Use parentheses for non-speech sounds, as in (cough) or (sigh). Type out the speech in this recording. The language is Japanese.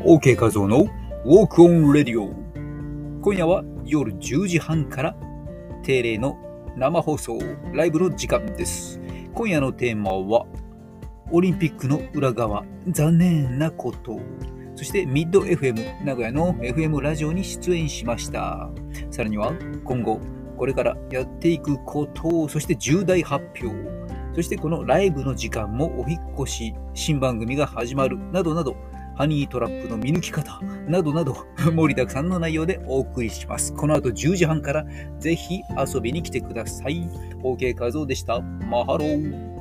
OK 画像の Walk on Radio 今夜は夜10時半から定例の生放送ライブの時間です。今夜のテーマはオリンピックの裏側残念なこと。そしてミッド FM 名古屋の FM ラジオに出演しました。さらには今後これからやっていくことそして重大発表。そしてこのライブの時間もお引越し新番組が始まるなどなどハニートラップの見抜き方などなど (laughs) 盛りだくさんの内容でお送りします。この後10時半からぜひ遊びに来てください。OK 画像でした。マハロー。